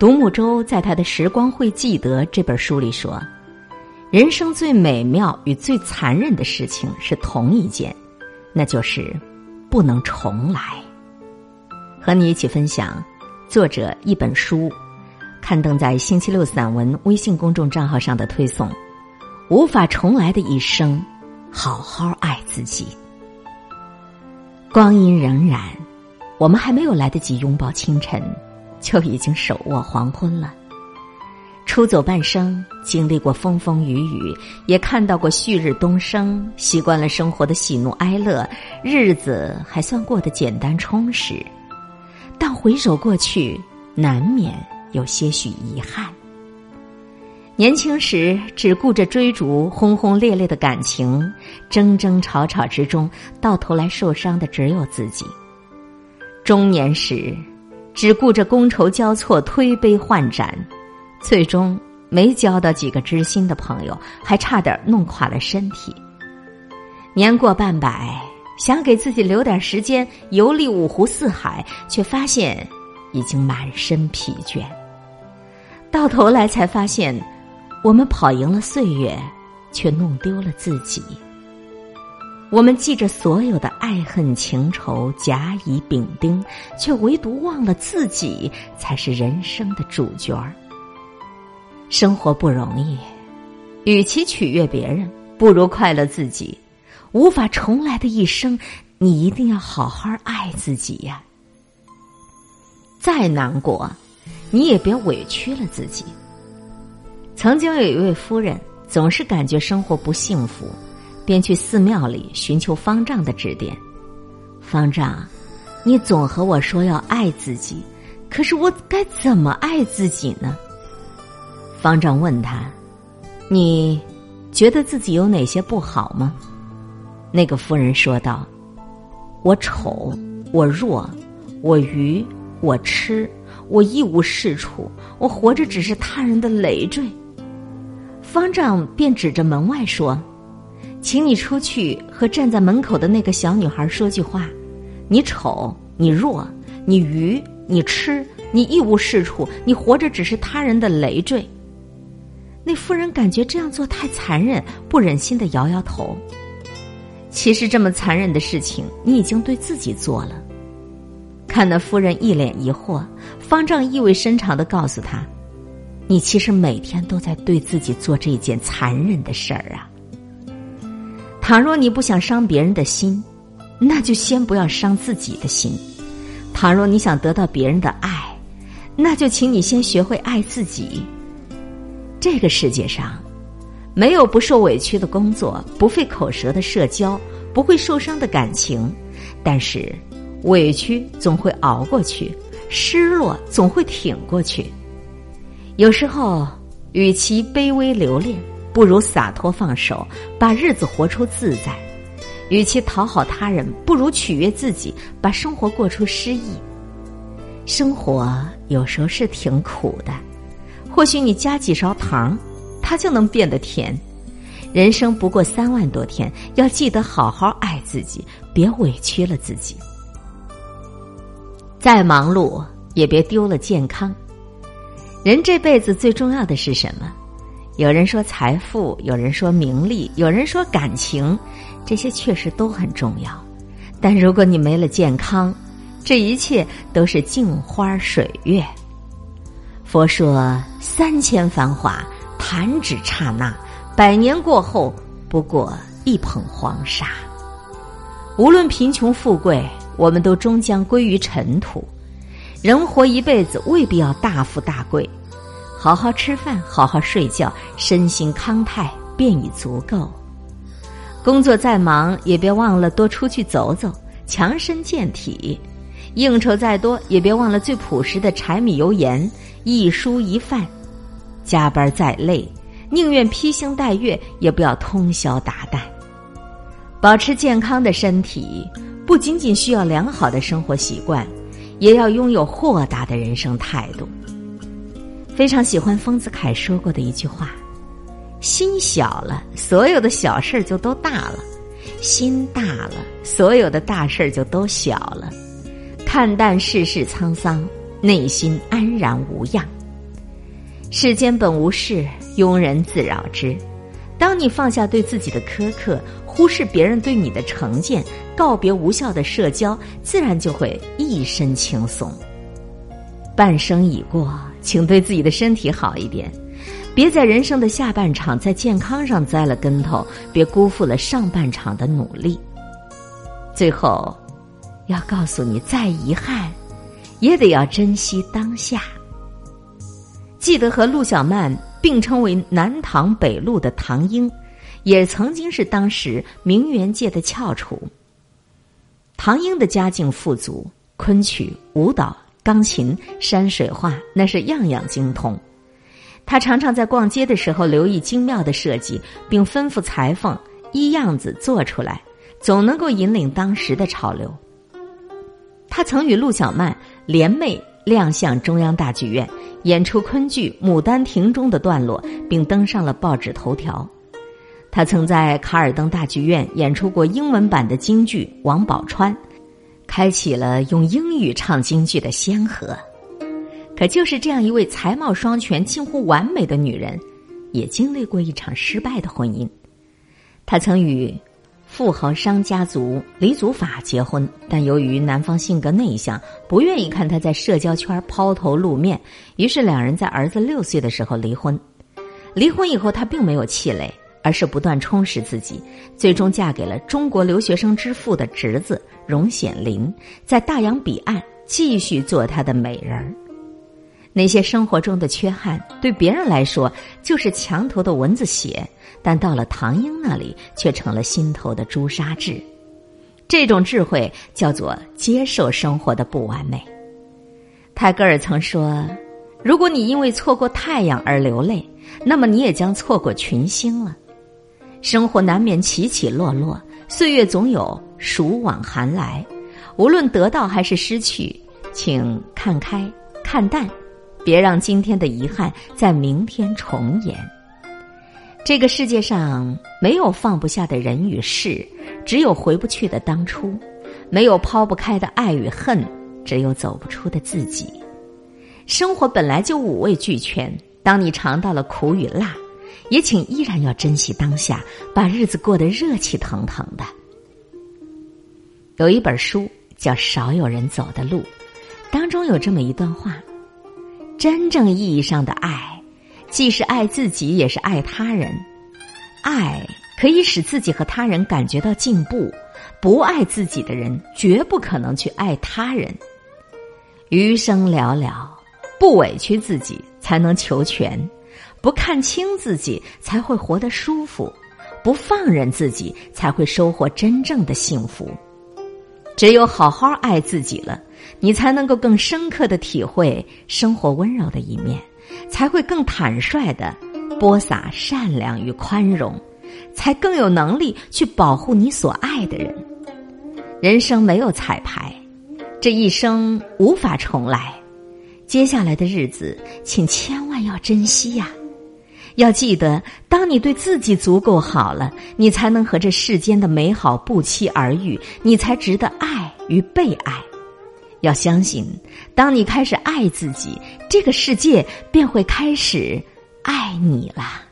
独木舟在他的《时光会记得》这本书里说：“人生最美妙与最残忍的事情是同一件，那就是不能重来。”和你一起分享作者一本书，刊登在星期六散文微信公众账号上的推送：“无法重来的一生，好好爱自己。”光阴荏苒，我们还没有来得及拥抱清晨，就已经手握黄昏了。出走半生，经历过风风雨雨，也看到过旭日东升，习惯了生活的喜怒哀乐，日子还算过得简单充实。但回首过去，难免有些许遗憾。年轻时只顾着追逐轰轰烈烈的感情，争争吵吵之中，到头来受伤的只有自己。中年时，只顾着觥筹交错、推杯换盏，最终没交到几个知心的朋友，还差点弄垮了身体。年过半百，想给自己留点时间游历五湖四海，却发现已经满身疲倦。到头来才发现。我们跑赢了岁月，却弄丢了自己。我们记着所有的爱恨情仇、甲乙丙丁，却唯独忘了自己才是人生的主角儿。生活不容易，与其取悦别人，不如快乐自己。无法重来的一生，你一定要好好爱自己呀！再难过，你也别委屈了自己。曾经有一位夫人，总是感觉生活不幸福，便去寺庙里寻求方丈的指点。方丈，你总和我说要爱自己，可是我该怎么爱自己呢？方丈问他：“你觉得自己有哪些不好吗？”那个夫人说道：“我丑，我弱，我愚，我痴，我一无是处，我活着只是他人的累赘。”方丈便指着门外说：“请你出去和站在门口的那个小女孩说句话。你丑，你弱，你愚，你痴，你一无是处，你活着只是他人的累赘。”那妇人感觉这样做太残忍，不忍心的摇摇头。其实这么残忍的事情，你已经对自己做了。看那妇人一脸疑惑，方丈意味深长的告诉他。你其实每天都在对自己做这件残忍的事儿啊！倘若你不想伤别人的心，那就先不要伤自己的心；倘若你想得到别人的爱，那就请你先学会爱自己。这个世界上，没有不受委屈的工作，不费口舌的社交，不会受伤的感情，但是委屈总会熬过去，失落总会挺过去。有时候，与其卑微留恋，不如洒脱放手，把日子活出自在；与其讨好他人，不如取悦自己，把生活过出诗意。生活有时候是挺苦的，或许你加几勺糖，它就能变得甜。人生不过三万多天，要记得好好爱自己，别委屈了自己。再忙碌，也别丢了健康。人这辈子最重要的是什么？有人说财富，有人说名利，有人说感情，这些确实都很重要。但如果你没了健康，这一切都是镜花水月。佛说：三千繁华，弹指刹那；百年过后，不过一捧黄沙。无论贫穷富贵，我们都终将归于尘土。人活一辈子，未必要大富大贵，好好吃饭，好好睡觉，身心康泰便已足够。工作再忙，也别忘了多出去走走，强身健体；应酬再多，也别忘了最朴实的柴米油盐，一蔬一饭。加班再累，宁愿披星戴月，也不要通宵达旦。保持健康的身体，不仅仅需要良好的生活习惯。也要拥有豁达的人生态度。非常喜欢丰子恺说过的一句话：“心小了，所有的小事儿就都大了；心大了，所有的大事儿就都小了。看淡世事沧桑，内心安然无恙。世间本无事，庸人自扰之。当你放下对自己的苛刻，忽视别人对你的成见，告别无效的社交，自然就会一身轻松。半生已过，请对自己的身体好一点，别在人生的下半场在健康上栽了跟头，别辜负了上半场的努力。最后，要告诉你，再遗憾，也得要珍惜当下。记得和陆小曼。并称为南唐北陆的唐英，也曾经是当时名媛界的翘楚。唐英的家境富足，昆曲、舞蹈、钢琴、山水画，那是样样精通。他常常在逛街的时候留意精妙的设计，并吩咐裁缝依样子做出来，总能够引领当时的潮流。他曾与陆小曼联袂。亮相中央大剧院，演出昆剧《牡丹亭》中的段落，并登上了报纸头条。他曾在卡尔登大剧院演出过英文版的京剧《王宝钏》，开启了用英语唱京剧的先河。可就是这样一位才貌双全、近乎完美的女人，也经历过一场失败的婚姻。她曾与。富豪商家族李祖法结婚，但由于男方性格内向，不愿意看她在社交圈抛头露面，于是两人在儿子六岁的时候离婚。离婚以后，她并没有气馁，而是不断充实自己，最终嫁给了中国留学生之父的侄子荣显林，在大洋彼岸继续做他的美人儿。那些生活中的缺憾，对别人来说就是墙头的蚊子血，但到了唐英那里，却成了心头的朱砂痣。这种智慧叫做接受生活的不完美。泰戈尔曾说：“如果你因为错过太阳而流泪，那么你也将错过群星了。”生活难免起起落落，岁月总有暑往寒来。无论得到还是失去，请看开，看淡。别让今天的遗憾在明天重演。这个世界上没有放不下的人与事，只有回不去的当初；没有抛不开的爱与恨，只有走不出的自己。生活本来就五味俱全，当你尝到了苦与辣，也请依然要珍惜当下，把日子过得热气腾腾的。有一本书叫《少有人走的路》，当中有这么一段话。真正意义上的爱，既是爱自己，也是爱他人。爱可以使自己和他人感觉到进步。不爱自己的人，绝不可能去爱他人。余生寥寥，不委屈自己，才能求全；不看清自己，才会活得舒服；不放任自己，才会收获真正的幸福。只有好好爱自己了。你才能够更深刻的体会生活温柔的一面，才会更坦率的播撒善良与宽容，才更有能力去保护你所爱的人。人生没有彩排，这一生无法重来，接下来的日子，请千万要珍惜呀！要记得，当你对自己足够好了，你才能和这世间的美好不期而遇，你才值得爱与被爱。要相信，当你开始爱自己，这个世界便会开始爱你了。